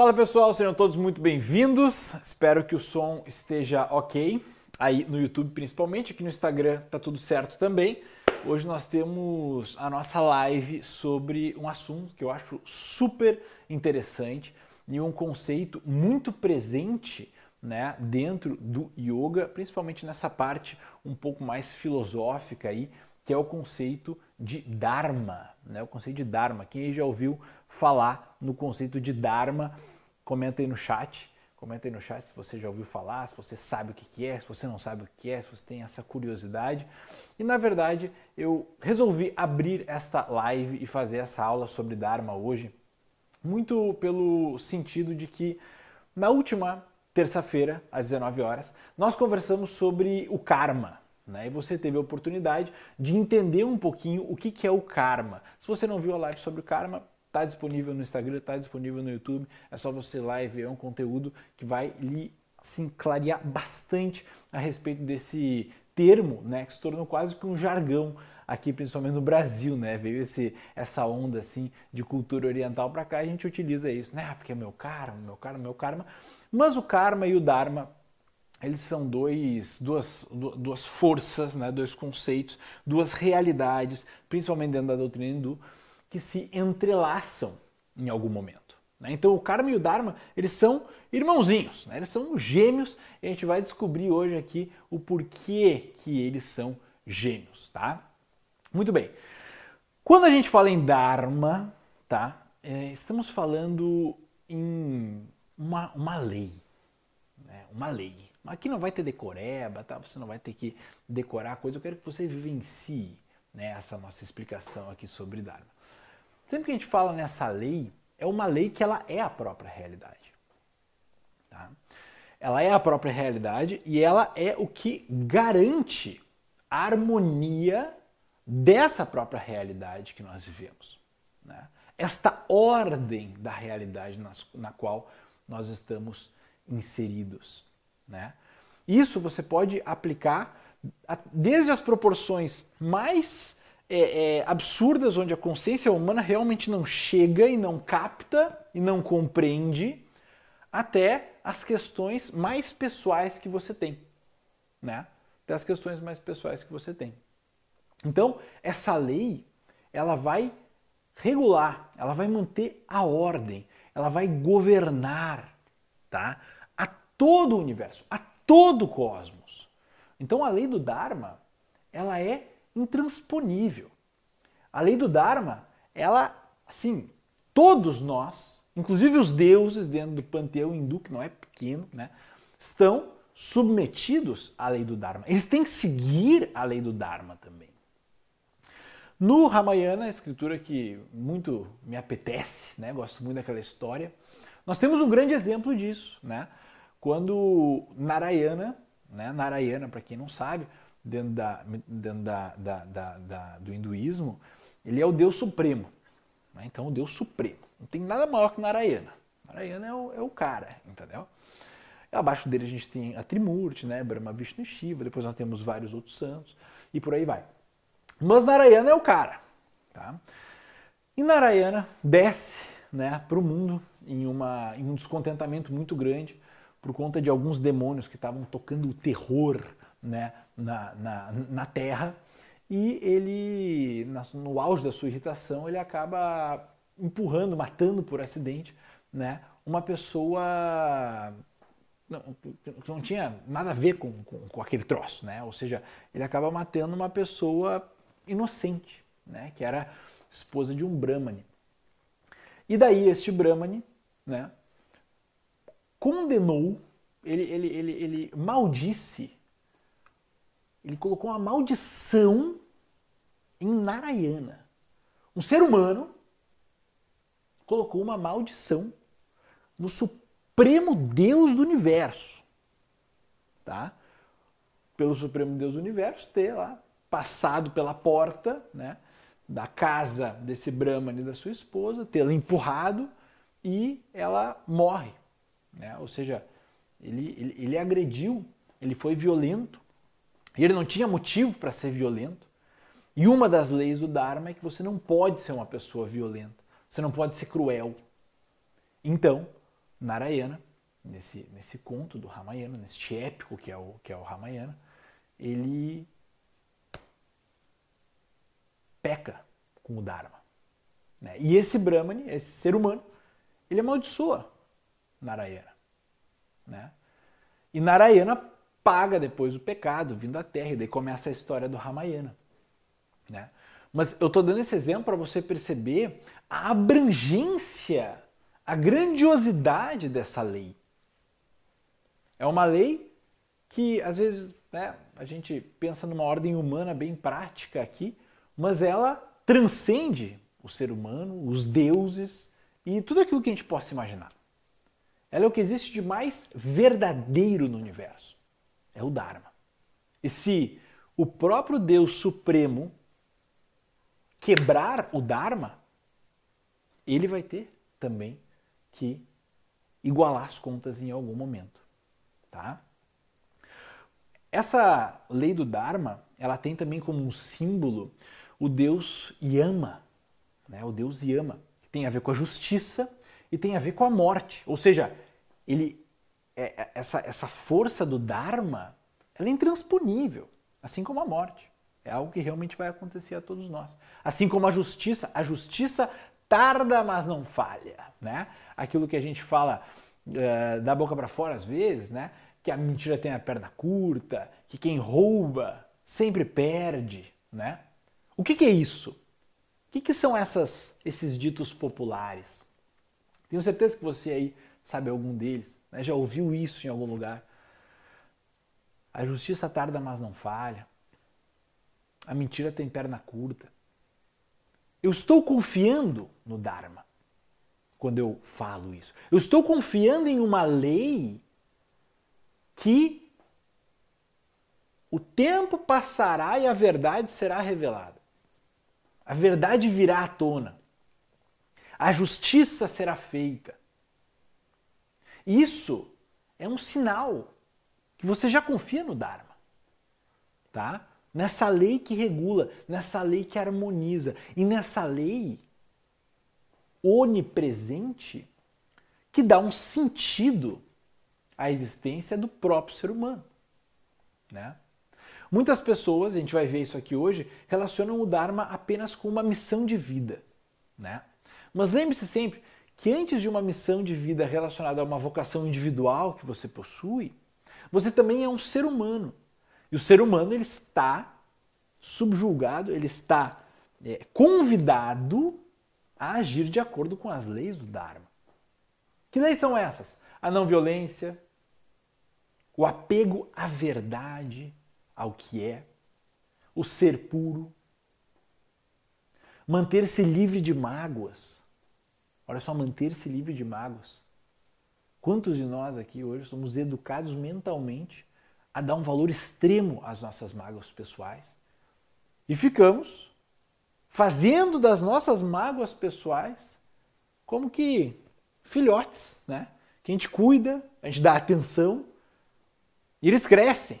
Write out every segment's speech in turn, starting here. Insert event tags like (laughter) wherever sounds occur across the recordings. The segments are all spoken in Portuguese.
Fala pessoal, sejam todos muito bem-vindos. Espero que o som esteja ok, aí no YouTube principalmente, aqui no Instagram tá tudo certo também. Hoje nós temos a nossa live sobre um assunto que eu acho super interessante e um conceito muito presente né, dentro do yoga, principalmente nessa parte um pouco mais filosófica aí, que é o conceito de Dharma, né? O conceito de Dharma. Quem já ouviu falar no conceito de Dharma, comenta aí no chat. Comenta aí no chat se você já ouviu falar, se você sabe o que é, se você não sabe o que é, se você tem essa curiosidade. E na verdade, eu resolvi abrir esta live e fazer essa aula sobre Dharma hoje, muito pelo sentido de que na última terça-feira, às 19 horas, nós conversamos sobre o karma, né? E você teve a oportunidade de entender um pouquinho o que, é o karma. Se você não viu a live sobre o karma, está disponível no Instagram, está disponível no YouTube. É só você ir lá e ver é um conteúdo que vai lhe assim, clarear bastante a respeito desse termo, né, que se tornou quase que um jargão aqui, principalmente no Brasil, né? Veio esse, essa onda assim de cultura oriental para cá, a gente utiliza isso, né? Ah, porque é meu karma, meu karma, meu karma. Mas o karma e o dharma eles são dois, duas, duas forças, né, dois conceitos, duas realidades, principalmente dentro da doutrina hindu, que se entrelaçam em algum momento. Né? Então o Karma e o Dharma, eles são irmãozinhos, né? eles são gêmeos, e a gente vai descobrir hoje aqui o porquê que eles são gêmeos, tá? Muito bem. Quando a gente fala em Dharma, tá? É, estamos falando em uma, uma lei, né? uma lei. Aqui não vai ter decoreba, tá? você não vai ter que decorar coisa. Eu quero que você vivencie né, essa nossa explicação aqui sobre Dharma. Sempre que a gente fala nessa lei, é uma lei que ela é a própria realidade. Tá? Ela é a própria realidade e ela é o que garante a harmonia dessa própria realidade que nós vivemos. Né? Esta ordem da realidade na qual nós estamos inseridos. Né? Isso você pode aplicar desde as proporções mais é, é, absurdas, onde a consciência humana realmente não chega e não capta e não compreende, até as questões mais pessoais que você tem. Né? Até as questões mais pessoais que você tem. Então, essa lei, ela vai regular, ela vai manter a ordem, ela vai governar, tá? todo o universo, a todo o cosmos. Então a lei do Dharma, ela é intransponível. A lei do Dharma, ela, assim, todos nós, inclusive os deuses dentro do panteão hindu, que não é pequeno, né, estão submetidos à lei do Dharma. Eles têm que seguir a lei do Dharma também. No Ramayana, a escritura que muito me apetece, né, gosto muito daquela história, nós temos um grande exemplo disso, né? Quando Narayana, né, Narayana, para quem não sabe, dentro, da, dentro da, da, da, do hinduísmo, ele é o Deus Supremo. Né? Então, o Deus Supremo. Não tem nada maior que Narayana. Narayana é o, é o cara, entendeu? E abaixo dele a gente tem a Trimurti, né? Brahma, Vishnu e Shiva. Depois nós temos vários outros santos e por aí vai. Mas Narayana é o cara. Tá? E Narayana desce né, para o mundo em, uma, em um descontentamento muito grande por conta de alguns demônios que estavam tocando o terror né, na, na, na Terra. E ele, no auge da sua irritação, ele acaba empurrando, matando por acidente, né, uma pessoa não, não tinha nada a ver com, com, com, aquele troço, né? Ou seja, ele acaba matando uma pessoa inocente, né? Que era esposa de um Brahmani. E daí este Brahmani, né? condenou, ele, ele, ele, ele maldisse, ele colocou uma maldição em Narayana. Um ser humano colocou uma maldição no Supremo Deus do Universo. Tá? Pelo Supremo Deus do Universo ter lá passado pela porta né, da casa desse Brahman e da sua esposa, tê-la empurrado e ela morre. Né? Ou seja, ele, ele, ele agrediu, ele foi violento, e ele não tinha motivo para ser violento. E uma das leis do Dharma é que você não pode ser uma pessoa violenta, você não pode ser cruel. Então, Narayana, nesse, nesse conto do Ramayana, neste épico que é o, que é o Ramayana, ele peca com o Dharma. Né? E esse Brahmani, esse ser humano, ele amaldiçoa Narayana. Né? E Narayana paga depois o pecado vindo à Terra, e daí começa a história do Ramayana. Né? Mas eu estou dando esse exemplo para você perceber a abrangência, a grandiosidade dessa lei. É uma lei que às vezes né, a gente pensa numa ordem humana bem prática aqui, mas ela transcende o ser humano, os deuses e tudo aquilo que a gente possa imaginar. Ela é o que existe de mais verdadeiro no universo. É o Dharma. E se o próprio Deus Supremo quebrar o Dharma, ele vai ter também que igualar as contas em algum momento, tá? Essa lei do Dharma, ela tem também como um símbolo o Deus Yama, né? O Deus Yama, que tem a ver com a justiça e tem a ver com a morte. Ou seja, ele é, é, essa, essa força do Dharma ela é intransponível, assim como a morte. É algo que realmente vai acontecer a todos nós. Assim como a justiça, a justiça tarda, mas não falha, né? Aquilo que a gente fala uh, da boca para fora às vezes, né? Que a mentira tem a perna curta, que quem rouba sempre perde, né? O que, que é isso? O que, que são essas, esses ditos populares? Tenho certeza que você aí sabe algum deles, né? já ouviu isso em algum lugar. A justiça tarda, mas não falha. A mentira tem perna curta. Eu estou confiando no Dharma quando eu falo isso. Eu estou confiando em uma lei que o tempo passará e a verdade será revelada. A verdade virá à tona. A justiça será feita. Isso é um sinal que você já confia no Dharma. Tá? Nessa lei que regula, nessa lei que harmoniza e nessa lei onipresente que dá um sentido à existência do próprio ser humano. Né? Muitas pessoas, a gente vai ver isso aqui hoje, relacionam o Dharma apenas com uma missão de vida. Né? Mas lembre-se sempre que antes de uma missão de vida relacionada a uma vocação individual que você possui, você também é um ser humano. E o ser humano ele está subjulgado, ele está é, convidado a agir de acordo com as leis do Dharma. Que leis são essas? A não violência, o apego à verdade, ao que é, o ser puro, manter-se livre de mágoas. Olha só, manter-se livre de mágoas. Quantos de nós aqui hoje somos educados mentalmente a dar um valor extremo às nossas mágoas pessoais e ficamos fazendo das nossas mágoas pessoais como que filhotes, né? Que a gente cuida, a gente dá atenção e eles crescem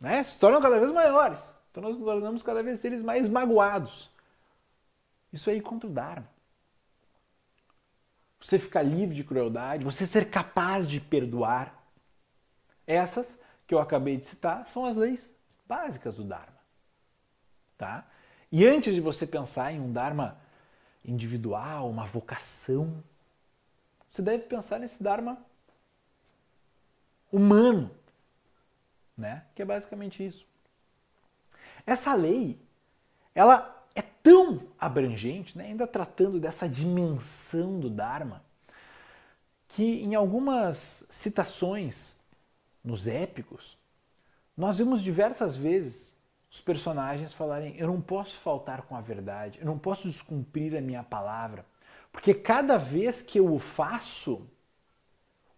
né? se tornam cada vez maiores. Então nós nos tornamos cada vez seres mais magoados. Isso aí contra o Dharma. Você ficar livre de crueldade, você ser capaz de perdoar. Essas que eu acabei de citar são as leis básicas do Dharma. Tá? E antes de você pensar em um Dharma individual, uma vocação, você deve pensar nesse Dharma humano, né? Que é basicamente isso. Essa lei, ela tão abrangente, né? ainda tratando dessa dimensão do Dharma, que em algumas citações nos épicos, nós vemos diversas vezes os personagens falarem: eu não posso faltar com a verdade, eu não posso descumprir a minha palavra, porque cada vez que eu o faço,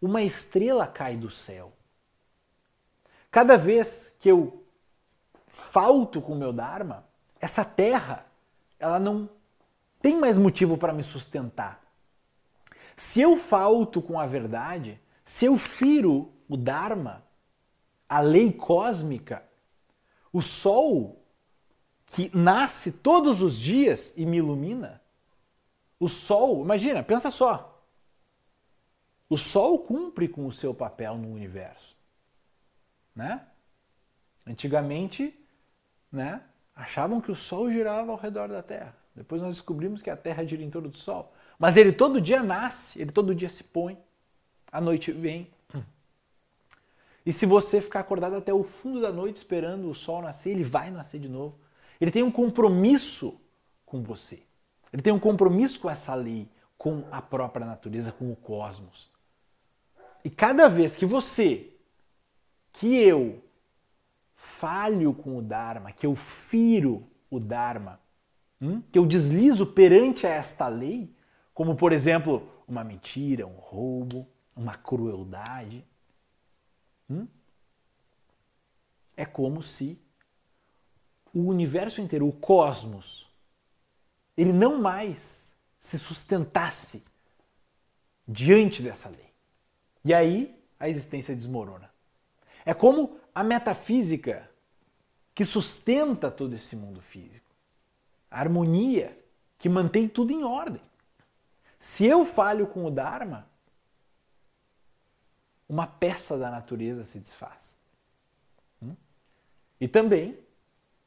uma estrela cai do céu. Cada vez que eu falto com o meu Dharma, essa terra, ela não tem mais motivo para me sustentar. Se eu falto com a verdade, se eu firo o Dharma, a lei cósmica, o sol que nasce todos os dias e me ilumina, o sol, imagina, pensa só. o Sol cumpre com o seu papel no universo. Né? Antigamente, né, achavam que o Sol girava ao redor da Terra. Depois nós descobrimos que a Terra gira em torno do Sol. Mas ele todo dia nasce, ele todo dia se põe, a noite vem. E se você ficar acordado até o fundo da noite esperando o sol nascer, ele vai nascer de novo. Ele tem um compromisso com você. Ele tem um compromisso com essa lei, com a própria natureza, com o cosmos. E cada vez que você, que eu, falho com o Dharma, que eu firo o Dharma, hum? que eu deslizo perante esta lei, como por exemplo uma mentira, um roubo, uma crueldade, hum? é como se o universo inteiro, o cosmos, ele não mais se sustentasse diante dessa lei. E aí a existência desmorona. É como a metafísica que sustenta todo esse mundo físico. A harmonia que mantém tudo em ordem. Se eu falho com o Dharma, uma peça da natureza se desfaz. Hum? E também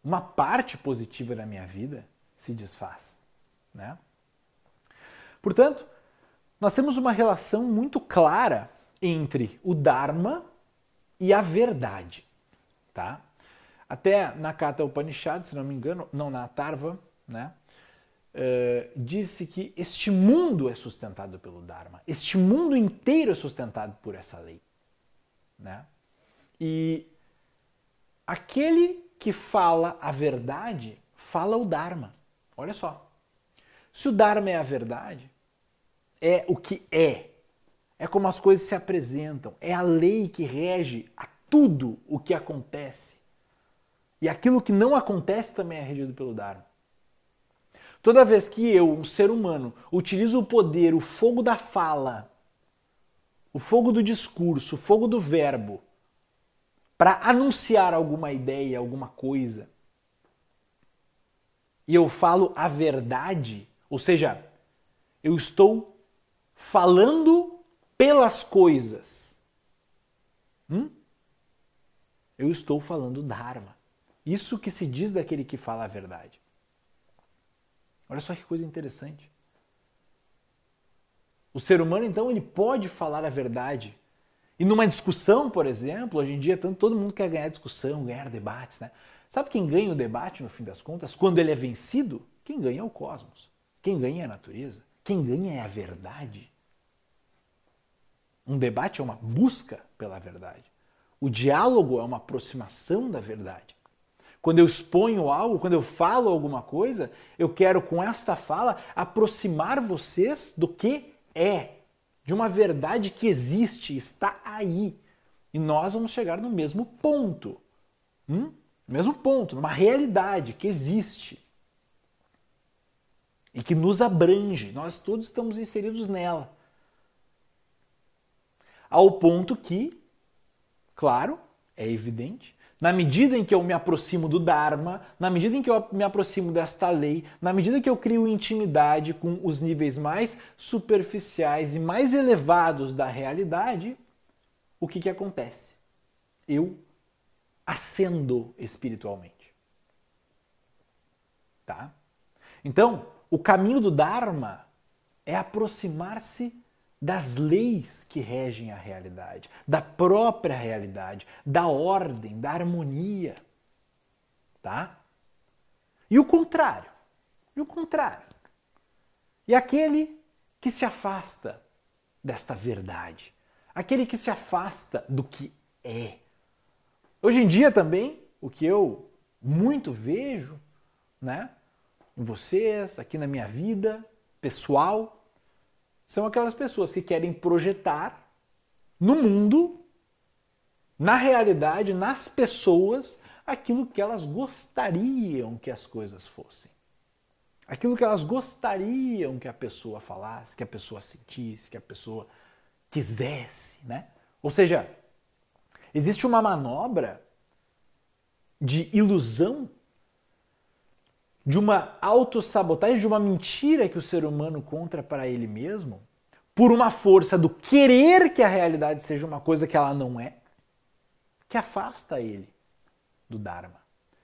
uma parte positiva da minha vida se desfaz. Né? Portanto, nós temos uma relação muito clara entre o Dharma e a verdade. Tá? Até na Kata Upanishad, se não me engano, não na Tarva, né? Uh, disse que este mundo é sustentado pelo Dharma. Este mundo inteiro é sustentado por essa lei. Né? E aquele que fala a verdade, fala o Dharma. Olha só. Se o Dharma é a verdade, é o que é. É como as coisas se apresentam. É a lei que rege a tudo o que acontece. E aquilo que não acontece também é regido pelo Dharma. Toda vez que eu, um ser humano, utilizo o poder, o fogo da fala, o fogo do discurso, o fogo do verbo, para anunciar alguma ideia, alguma coisa, e eu falo a verdade, ou seja, eu estou falando pelas coisas. Hum? Eu estou falando Dharma. Isso que se diz daquele que fala a verdade. Olha só que coisa interessante. O ser humano, então, ele pode falar a verdade. E numa discussão, por exemplo, hoje em dia tanto, todo mundo quer ganhar discussão, ganhar debates, né? Sabe quem ganha o debate no fim das contas? Quando ele é vencido, quem ganha é o cosmos. Quem ganha é a natureza. Quem ganha é a verdade. Um debate é uma busca pela verdade. O diálogo é uma aproximação da verdade. Quando eu exponho algo, quando eu falo alguma coisa, eu quero com esta fala aproximar vocês do que é, de uma verdade que existe, está aí. E nós vamos chegar no mesmo ponto. Hum? No mesmo ponto, numa realidade que existe. E que nos abrange. Nós todos estamos inseridos nela. Ao ponto que, claro, é evidente, na medida em que eu me aproximo do Dharma, na medida em que eu me aproximo desta lei, na medida que eu crio intimidade com os níveis mais superficiais e mais elevados da realidade, o que, que acontece? Eu ascendo espiritualmente. Tá? Então, o caminho do Dharma é aproximar-se das leis que regem a realidade, da própria realidade, da ordem, da harmonia. Tá? E o contrário? E o contrário? E aquele que se afasta desta verdade, aquele que se afasta do que é. Hoje em dia também, o que eu muito vejo, né, em vocês, aqui na minha vida pessoal, são aquelas pessoas que querem projetar no mundo, na realidade, nas pessoas, aquilo que elas gostariam que as coisas fossem. Aquilo que elas gostariam que a pessoa falasse, que a pessoa sentisse, que a pessoa quisesse, né? Ou seja, existe uma manobra de ilusão, de uma autossabotagem, de uma mentira que o ser humano contra para ele mesmo, por uma força do querer que a realidade seja uma coisa que ela não é, que afasta ele do Dharma,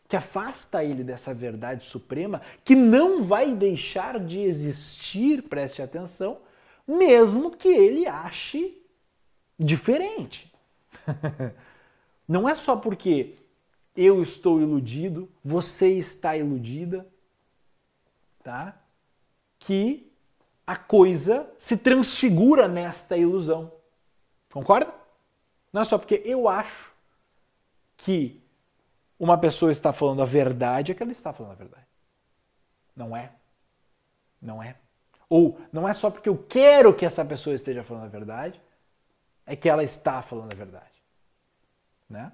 que afasta ele dessa verdade suprema que não vai deixar de existir, preste atenção, mesmo que ele ache diferente. (laughs) não é só porque eu estou iludido, você está iludida, tá? Que a coisa se transfigura nesta ilusão. Concorda? Não é só porque eu acho que uma pessoa está falando a verdade, é que ela está falando a verdade. Não é. Não é. Ou não é só porque eu quero que essa pessoa esteja falando a verdade, é que ela está falando a verdade. Né?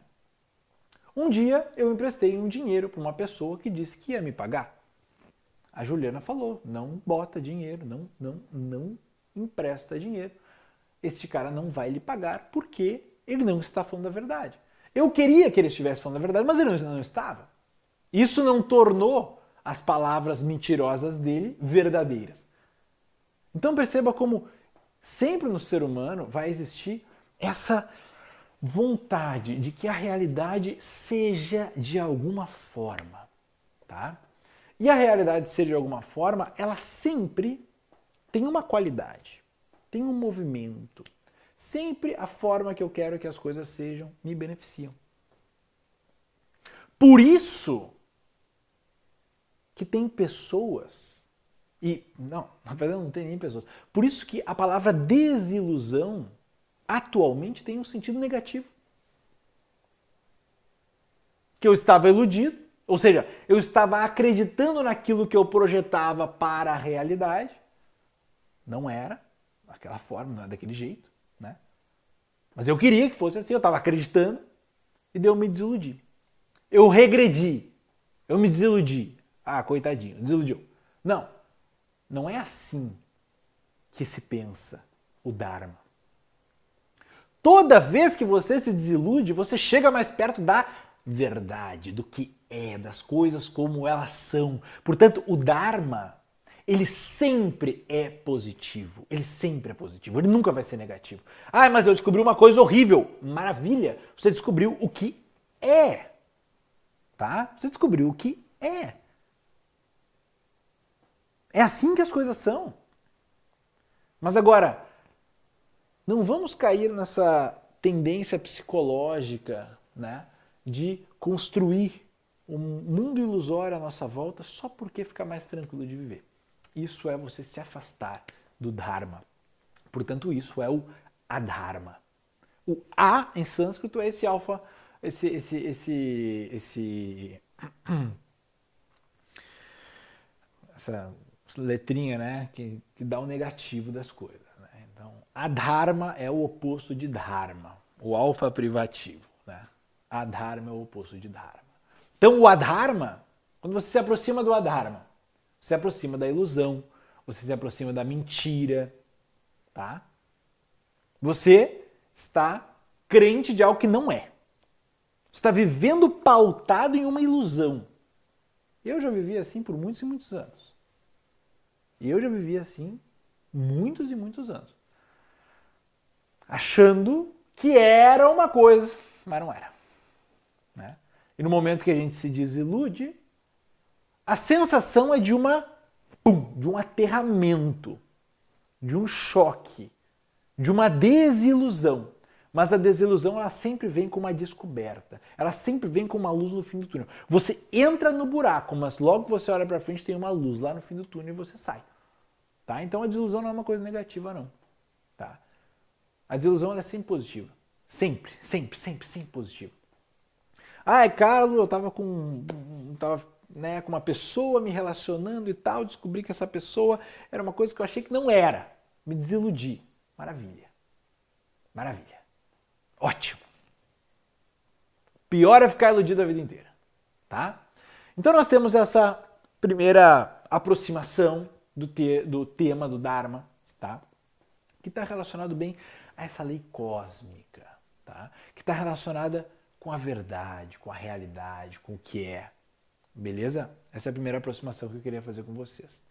Um dia eu emprestei um dinheiro para uma pessoa que disse que ia me pagar. A Juliana falou: não bota dinheiro, não, não, não empresta dinheiro. Este cara não vai lhe pagar porque ele não está falando a verdade. Eu queria que ele estivesse falando a verdade, mas ele não estava. Isso não tornou as palavras mentirosas dele verdadeiras. Então perceba como sempre no ser humano vai existir essa vontade de que a realidade seja de alguma forma, tá? E a realidade ser de alguma forma, ela sempre tem uma qualidade, tem um movimento, Sempre a forma que eu quero que as coisas sejam me beneficiam. Por isso que tem pessoas e não, (laughs) na verdade não tem nem pessoas. Por isso que a palavra desilusão atualmente tem um sentido negativo. Que eu estava iludido, ou seja, eu estava acreditando naquilo que eu projetava para a realidade. Não era daquela forma, não é daquele jeito. Mas eu queria que fosse assim, eu estava acreditando e deu me desiludi. Eu regredi, eu me desiludi. Ah, coitadinho, desiludiu. Não, não é assim que se pensa o Dharma. Toda vez que você se desilude, você chega mais perto da verdade, do que é, das coisas como elas são. Portanto, o Dharma ele sempre é positivo. Ele sempre é positivo. Ele nunca vai ser negativo. Ah, mas eu descobri uma coisa horrível. Maravilha! Você descobriu o que é. Tá? Você descobriu o que é. É assim que as coisas são. Mas agora, não vamos cair nessa tendência psicológica, né, de construir um mundo ilusório à nossa volta só porque fica mais tranquilo de viver. Isso é você se afastar do Dharma. Portanto, isso é o Adharma. O A em sânscrito é esse alfa, esse, esse, esse, esse (clears throat) essa letrinha, né, que, que dá o negativo das coisas. Adharma é o oposto de Dharma, o alfa privativo. Né? Adharma é o oposto de Dharma. Então, o Adharma, quando você se aproxima do Adharma, você se aproxima da ilusão, você se aproxima da mentira, tá? Você está crente de algo que não é. Você está vivendo pautado em uma ilusão. Eu já vivi assim por muitos e muitos anos. Eu já vivi assim muitos e muitos anos. Achando que era uma coisa, mas não era. Né? E no momento que a gente se desilude, a sensação é de uma pum, de um aterramento, de um choque, de uma desilusão. Mas a desilusão ela sempre vem com uma descoberta. Ela sempre vem com uma luz no fim do túnel. Você entra no buraco, mas logo que você olha para frente tem uma luz lá no fim do túnel e você sai. Tá? Então a desilusão não é uma coisa negativa não. Tá? A desilusão é sempre positiva. Sempre, sempre, sempre, sempre positiva. Ai, Carlos, eu tava com. Tava né, com uma pessoa, me relacionando e tal, descobri que essa pessoa era uma coisa que eu achei que não era. Me desiludi. Maravilha. Maravilha. Ótimo. Pior é ficar iludido a vida inteira, tá? Então nós temos essa primeira aproximação do, te do tema do Dharma, tá? Que está relacionado bem a essa lei cósmica, tá? Que está relacionada com a verdade, com a realidade, com o que é, Beleza? Essa é a primeira aproximação que eu queria fazer com vocês.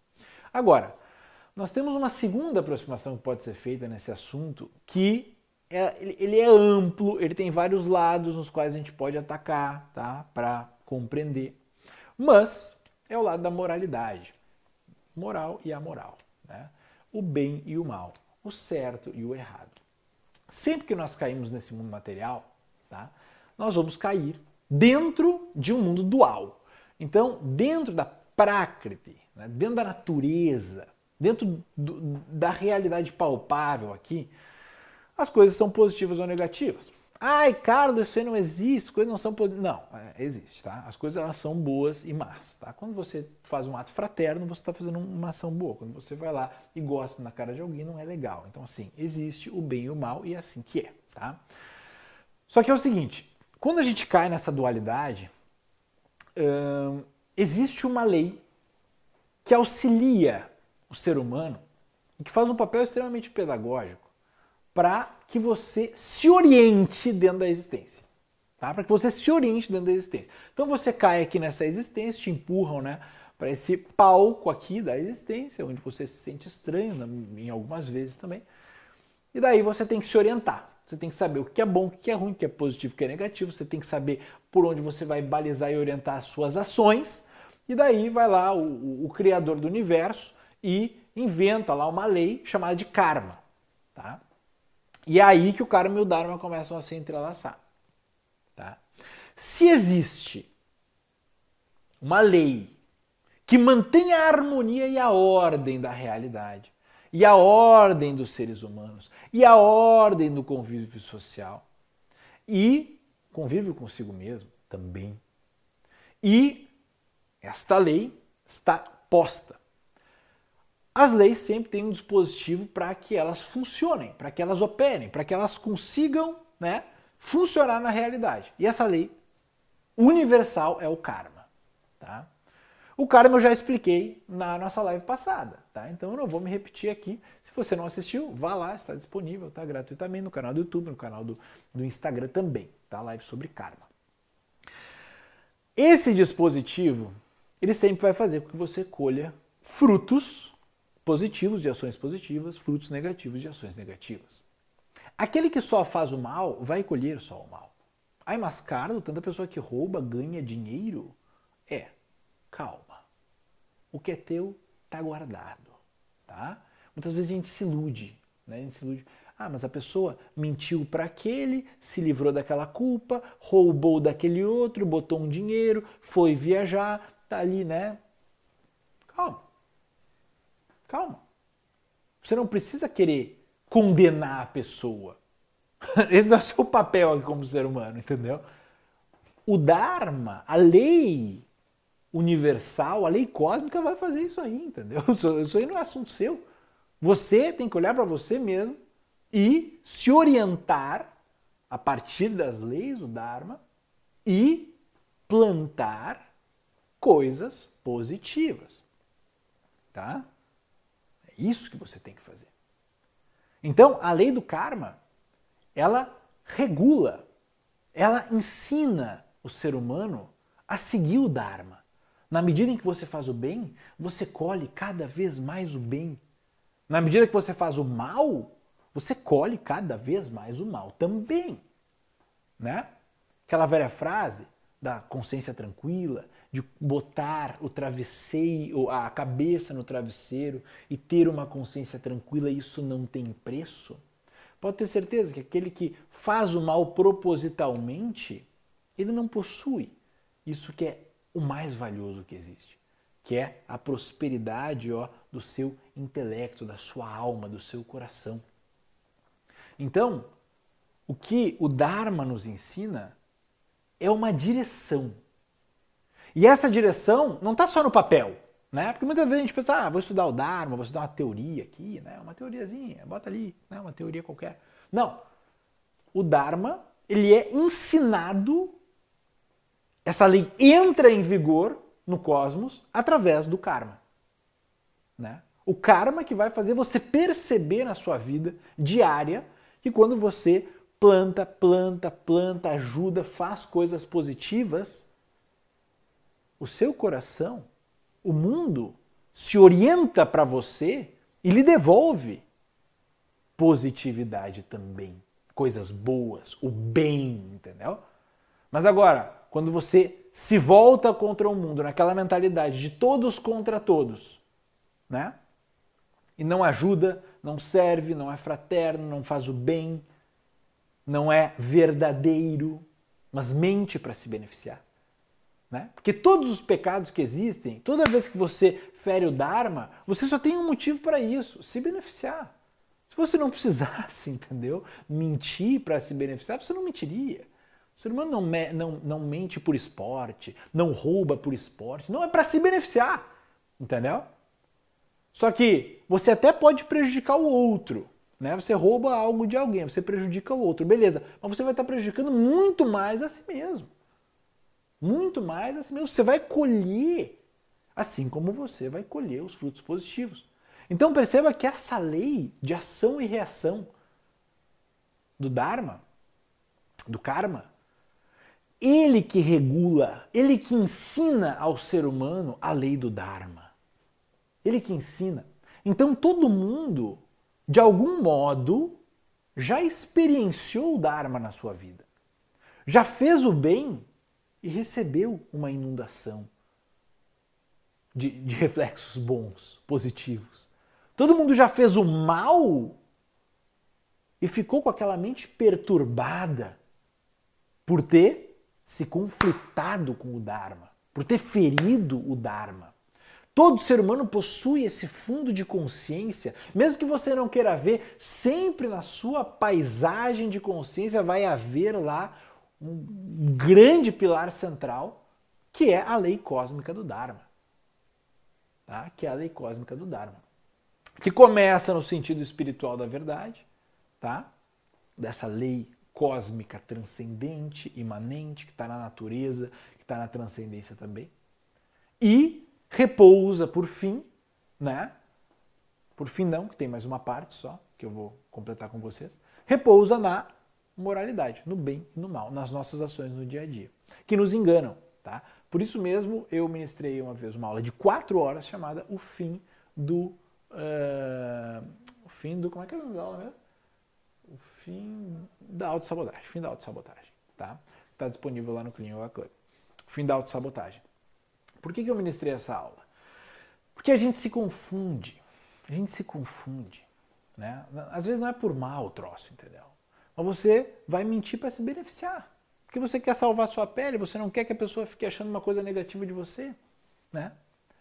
Agora, nós temos uma segunda aproximação que pode ser feita nesse assunto, que é, ele é amplo, ele tem vários lados nos quais a gente pode atacar, tá? Para compreender. Mas é o lado da moralidade. Moral e amoral. Né? O bem e o mal. O certo e o errado. Sempre que nós caímos nesse mundo material, tá? nós vamos cair dentro de um mundo dual. Então, dentro da prakriti, né? dentro da natureza, dentro do, da realidade palpável aqui, as coisas são positivas ou negativas. Ai, Carlos, isso aí não existe, coisas não são. Não, é, existe, tá? As coisas elas são boas e más, tá? Quando você faz um ato fraterno, você está fazendo uma ação boa. Quando você vai lá e gosta na cara de alguém, não é legal. Então, assim, existe o bem e o mal e é assim que é, tá? Só que é o seguinte, quando a gente cai nessa dualidade, hum, existe uma lei que auxilia o ser humano e que faz um papel extremamente pedagógico para que você se oriente dentro da existência. Tá? Para que você se oriente dentro da existência. Então você cai aqui nessa existência, te empurram né, para esse palco aqui da existência, onde você se sente estranho em algumas vezes também. E daí você tem que se orientar. Você tem que saber o que é bom, o que é ruim, o que é positivo, o que é negativo. Você tem que saber por onde você vai balizar e orientar as suas ações. E daí vai lá o, o, o criador do universo e inventa lá uma lei chamada de karma. Tá? E é aí que o karma e o dharma começam a se entrelaçar. Tá? Se existe uma lei que mantém a harmonia e a ordem da realidade, e a ordem dos seres humanos, e a ordem do convívio social, e convívio consigo mesmo também. E esta lei está posta as leis sempre têm um dispositivo para que elas funcionem, para que elas operem, para que elas consigam né, funcionar na realidade. E essa lei universal é o karma. Tá? O karma eu já expliquei na nossa live passada, tá? Então eu não vou me repetir aqui. Se você não assistiu, vá lá, está disponível, tá? Gratuitamente no canal do YouTube, no canal do, do Instagram também, tá? Live sobre karma. Esse dispositivo, ele sempre vai fazer com que você colha frutos positivos de ações positivas, frutos negativos de ações negativas. Aquele que só faz o mal vai colher só o mal. Ai, mas Carlos, tanta pessoa que rouba ganha dinheiro? É, calma. O que é teu está guardado, tá? Muitas vezes a gente se ilude, né? A gente se ilude. Ah, mas a pessoa mentiu para aquele, se livrou daquela culpa, roubou daquele outro, botou um dinheiro, foi viajar, tá ali, né? Calma. Calma. Você não precisa querer condenar a pessoa. (laughs) Esse é o seu papel aqui como ser humano, entendeu? O Dharma, a lei universal, a lei cósmica vai fazer isso aí, entendeu? (laughs) Isso aí não é assunto seu. Você tem que olhar para você mesmo e se orientar a partir das leis do Dharma e plantar coisas positivas. Tá? É isso que você tem que fazer. Então, a lei do karma, ela regula, ela ensina o ser humano a seguir o Dharma. Na medida em que você faz o bem, você colhe cada vez mais o bem. Na medida que você faz o mal, você colhe cada vez mais o mal também. Né? Aquela velha frase da consciência tranquila, de botar o travesseiro, a cabeça no travesseiro e ter uma consciência tranquila, isso não tem preço? Pode ter certeza que aquele que faz o mal propositalmente, ele não possui isso que é o mais valioso que existe, que é a prosperidade ó, do seu intelecto, da sua alma, do seu coração. Então, o que o Dharma nos ensina é uma direção e essa direção não está só no papel, né? Porque muitas vezes a gente pensa, ah, vou estudar o Dharma, vou estudar uma teoria aqui, né? Uma teoriazinha, bota ali, né? Uma teoria qualquer. Não. O Dharma, ele é ensinado, essa lei entra em vigor no cosmos através do karma. Né? O karma que vai fazer você perceber na sua vida diária que quando você planta, planta, planta, ajuda, faz coisas positivas, o seu coração, o mundo se orienta para você e lhe devolve positividade também, coisas boas, o bem, entendeu? Mas agora, quando você se volta contra o mundo naquela mentalidade de todos contra todos, né? E não ajuda, não serve, não é fraterno, não faz o bem, não é verdadeiro, mas mente para se beneficiar. Né? Porque todos os pecados que existem, toda vez que você fere o Dharma, você só tem um motivo para isso: se beneficiar. Se você não precisasse, (laughs) entendeu? Mentir para se beneficiar, você não mentiria. O ser humano não, não, não mente por esporte, não rouba por esporte, não é para se beneficiar, entendeu? Só que você até pode prejudicar o outro, né? Você rouba algo de alguém, você prejudica o outro, beleza? Mas você vai estar prejudicando muito mais a si mesmo. Muito mais a si mesmo. Você vai colher, assim como você vai colher os frutos positivos. Então perceba que essa lei de ação e reação do Dharma, do Karma, ele que regula, ele que ensina ao ser humano a lei do Dharma. Ele que ensina. Então todo mundo, de algum modo, já experienciou o Dharma na sua vida. Já fez o bem e recebeu uma inundação de, de reflexos bons, positivos. Todo mundo já fez o mal e ficou com aquela mente perturbada por ter se conflitado com o Dharma, por ter ferido o Dharma. Todo ser humano possui esse fundo de consciência, mesmo que você não queira ver, sempre na sua paisagem de consciência vai haver lá um grande pilar central, que é a lei cósmica do Dharma. Tá? Que é a lei cósmica do Dharma. Que começa no sentido espiritual da verdade, tá? dessa lei cósmica transcendente, imanente, que está na natureza, que está na transcendência também. E repousa, por fim, né? Por fim, não, que tem mais uma parte só, que eu vou completar com vocês. Repousa na moralidade, no bem e no mal, nas nossas ações no dia a dia, que nos enganam, tá? Por isso mesmo, eu ministrei uma vez uma aula de quatro horas chamada O Fim do. Uh, o fim do. Como é que é o nome da aula mesmo? O fim da autossabotagem. Fim da autossabotagem, tá? Está disponível lá no Clean Yoga Club. Fim da autossabotagem. Por que, que eu ministrei essa aula? Porque a gente se confunde. A gente se confunde. Né? Às vezes não é por mal o troço, entendeu? Mas você vai mentir para se beneficiar. Porque você quer salvar sua pele, você não quer que a pessoa fique achando uma coisa negativa de você. Né?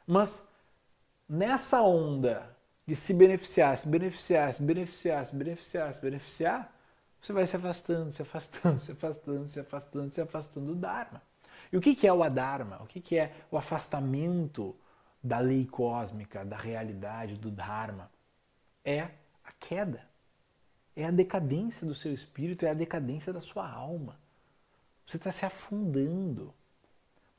Mas nessa onda de se beneficiar, se beneficiar, se beneficiar, se beneficiar, se beneficiar, você vai se afastando, se afastando, (laughs) se afastando, se afastando, se afastando do Dharma. E o que é o Adharma? O que é o afastamento da lei cósmica, da realidade, do Dharma? É a queda. É a decadência do seu espírito, é a decadência da sua alma. Você está se afundando.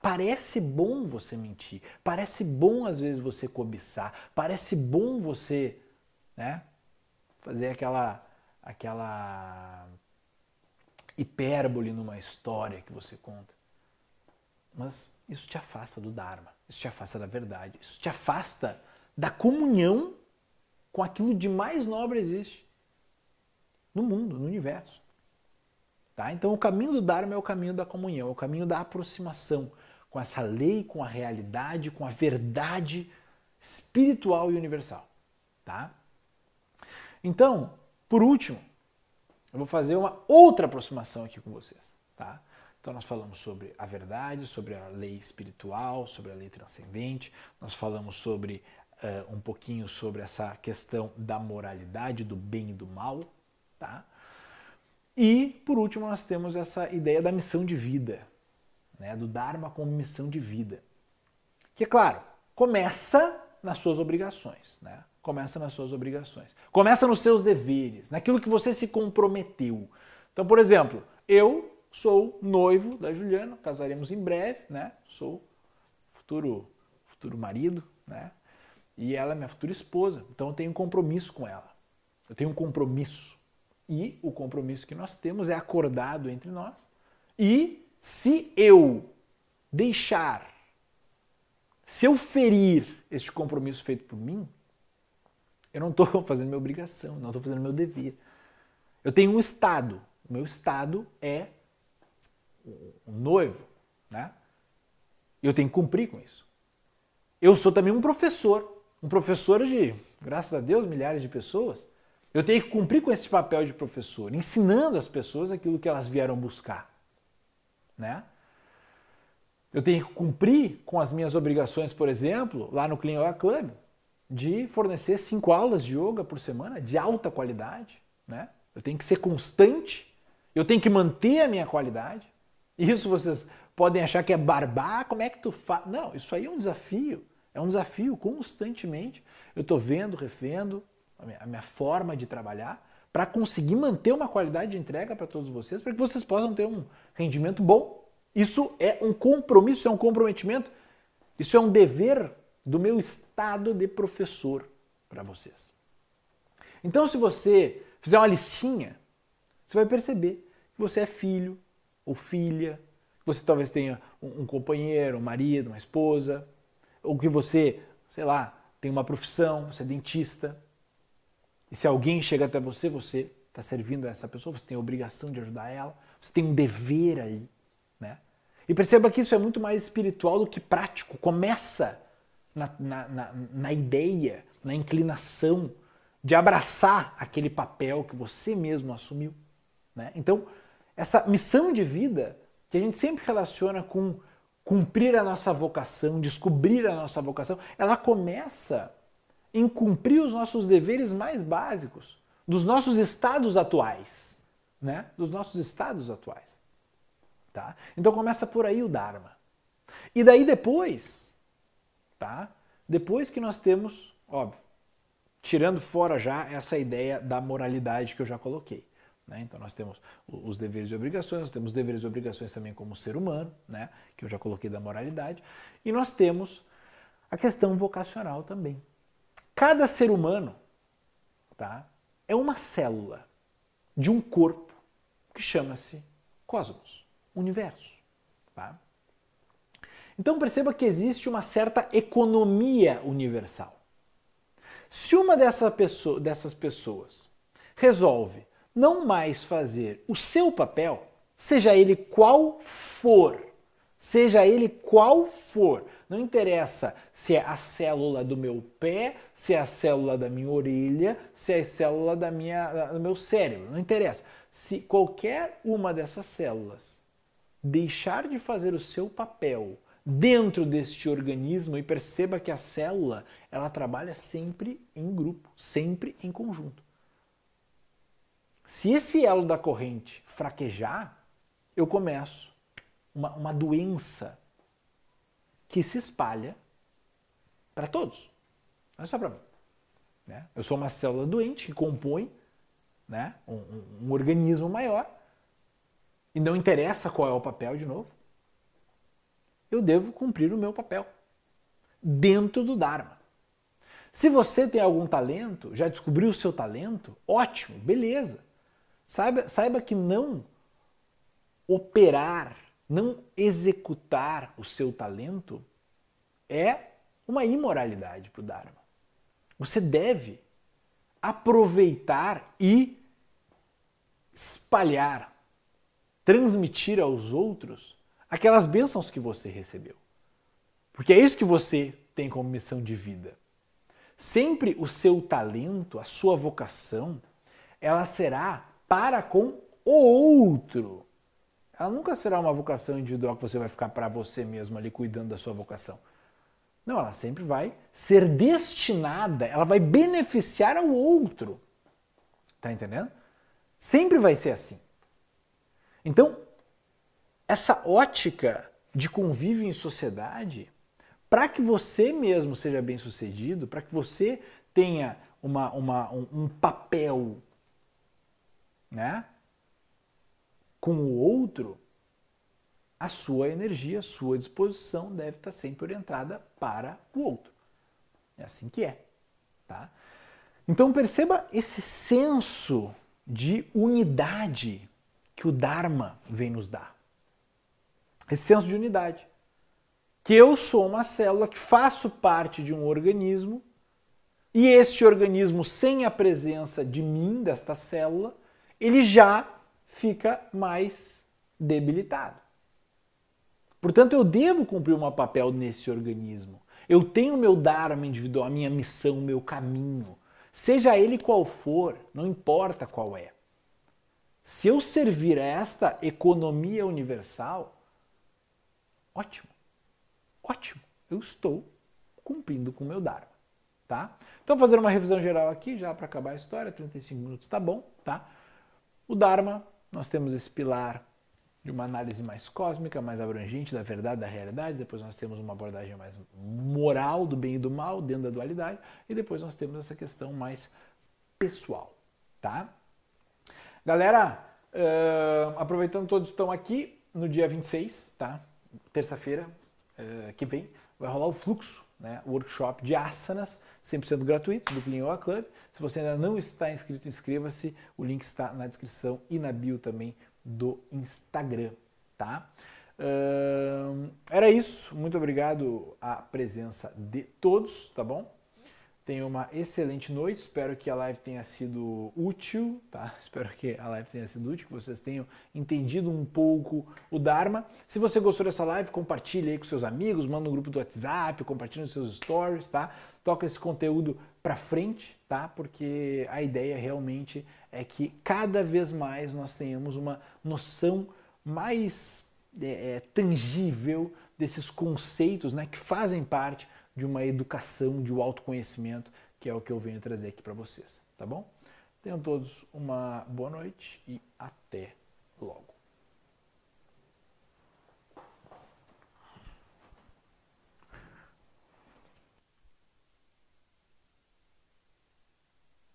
Parece bom você mentir, parece bom às vezes você cobiçar, parece bom você, né, fazer aquela aquela hipérbole numa história que você conta. Mas isso te afasta do Dharma, isso te afasta da verdade, isso te afasta da comunhão com aquilo de mais nobre existe no mundo, no universo. Tá? Então o caminho do Dharma é o caminho da comunhão, é o caminho da aproximação com essa lei, com a realidade, com a verdade espiritual e universal. Tá? Então, por último, eu vou fazer uma outra aproximação aqui com vocês. Tá? Então nós falamos sobre a verdade, sobre a lei espiritual, sobre a lei transcendente, nós falamos sobre uh, um pouquinho sobre essa questão da moralidade, do bem e do mal, Tá? E, por último, nós temos essa ideia da missão de vida, né? do Dharma como missão de vida. Que, é claro, começa nas suas obrigações. Né? Começa nas suas obrigações. Começa nos seus deveres, naquilo que você se comprometeu. Então, por exemplo, eu sou noivo da Juliana, casaremos em breve, né? Sou futuro, futuro marido, né? E ela é minha futura esposa. Então eu tenho um compromisso com ela. Eu tenho um compromisso. E o compromisso que nós temos é acordado entre nós. E se eu deixar, se eu ferir este compromisso feito por mim, Eu não estou (laughs) fazendo minha obrigação, não estou fazendo meu dever. Eu tenho um estado. O meu estado é o noivo, né? Eu tenho que cumprir com isso. Eu sou também um professor, um professor de, graças a Deus, milhares de pessoas. Eu tenho que cumprir com esse papel de professor, ensinando as pessoas aquilo que elas vieram buscar, né? Eu tenho que cumprir com as minhas obrigações, por exemplo, lá no Clean Yoga Club, de fornecer cinco aulas de yoga por semana de alta qualidade, né? Eu tenho que ser constante, eu tenho que manter a minha qualidade. Isso vocês podem achar que é barbar, como é que tu faz? Não, isso aí é um desafio. É um desafio constantemente. Eu estou vendo, refendo a minha, forma de trabalhar para conseguir manter uma qualidade de entrega para todos vocês, para que vocês possam ter um rendimento bom. Isso é um compromisso, é um comprometimento, isso é um dever do meu estado de professor para vocês. Então, se você fizer uma listinha, você vai perceber que você é filho ou filha, que você talvez tenha um companheiro, um marido, uma esposa, ou que você, sei lá, tem uma profissão, você é dentista. E se alguém chega até você, você está servindo a essa pessoa, você tem a obrigação de ajudar ela, você tem um dever ali. Né? E perceba que isso é muito mais espiritual do que prático. Começa na, na, na, na ideia, na inclinação de abraçar aquele papel que você mesmo assumiu. Né? Então, essa missão de vida que a gente sempre relaciona com cumprir a nossa vocação, descobrir a nossa vocação, ela começa em cumprir os nossos deveres mais básicos, dos nossos estados atuais, né? Dos nossos estados atuais. Tá? Então começa por aí o Dharma. E daí depois, tá? Depois que nós temos, óbvio, tirando fora já essa ideia da moralidade que eu já coloquei. Né? Então nós temos os deveres e obrigações, nós temos deveres e obrigações também como ser humano, né? que eu já coloquei da moralidade, e nós temos a questão vocacional também. Cada ser humano tá? é uma célula de um corpo que chama-se cosmos, universo. Tá? Então perceba que existe uma certa economia universal. Se uma dessa pessoa, dessas pessoas resolve não mais fazer o seu papel, seja ele qual for, seja ele qual for, não interessa se é a célula do meu pé, se é a célula da minha orelha, se é a célula da minha, do meu cérebro, não interessa. Se qualquer uma dessas células deixar de fazer o seu papel dentro deste organismo e perceba que a célula ela trabalha sempre em grupo, sempre em conjunto. Se esse elo da corrente fraquejar, eu começo uma, uma doença que se espalha para todos, não é só para mim. Né? Eu sou uma célula doente que compõe né, um, um, organismo maior e não interessa qual é o papel de novo, eu devo cumprir o meu papel dentro do Dharma. Se você tem algum talento, já descobriu o seu talento, ótimo, beleza. Saiba, saiba que não operar, não executar o seu talento é uma imoralidade para o Dharma. Você deve aproveitar e espalhar, transmitir aos outros aquelas bênçãos que você recebeu. Porque é isso que você tem como missão de vida. Sempre o seu talento, a sua vocação, ela será para com o outro. Ela nunca será uma vocação individual que você vai ficar para você mesmo ali cuidando da sua vocação. Não, ela sempre vai ser destinada, ela vai beneficiar ao outro. Tá entendendo? Sempre vai ser assim. Então, essa ótica de convívio em sociedade, para que você mesmo seja bem sucedido, para que você tenha uma, uma, um, um papel né, com o outro, a sua energia, a sua disposição deve estar sempre orientada para o outro. É assim que é. Tá? Então perceba esse senso de unidade que o Dharma vem nos dar. Esse senso de unidade. Que eu sou uma célula que faço parte de um organismo E este organismo, sem a presença de mim, desta célula, ele já fica mais debilitado. Portanto, eu devo cumprir um papel nesse organismo. Eu tenho meu dharma individual, a minha missão, o meu caminho. Seja ele qual for, não importa qual é. Se eu servir a esta economia universal, ótimo, ótimo, eu estou cumprindo com o meu Dharma, tá? Então, fazer uma revisão geral aqui, já para acabar a história, 35 minutos tá bom, tá? O Dharma, nós temos esse pilar de uma análise mais cósmica, mais abrangente da verdade, da realidade, depois nós temos uma abordagem mais moral do bem e do mal, dentro da dualidade, e depois nós temos essa questão mais pessoal, tá? Galera, uh, aproveitando todos estão aqui no dia 26, tá? Terça-feira uh, que vem, vai rolar o fluxo, né? O workshop de asanas, 100% gratuito, do Clean Yoga Club. Se você ainda não está inscrito, inscreva-se. O link está na descrição e na bio também do Instagram, tá? Era isso. Muito obrigado à presença de todos, tá bom? Tenha uma excelente noite. Espero que a live tenha sido útil, tá? (laughs) Espero que a live tenha sido útil, que vocês tenham entendido um pouco o Dharma. Se você gostou dessa live, compartilhe aí com seus amigos, manda no grupo do WhatsApp, compartilhe nos seus stories, tá? Toca esse conteúdo para frente, tá? Porque a ideia realmente é que cada vez mais nós tenhamos uma noção mais é, é tangível desses conceitos, né, que fazem parte de uma educação, de um autoconhecimento, que é o que eu venho trazer aqui para vocês, tá bom? Tenham todos uma boa noite e até logo.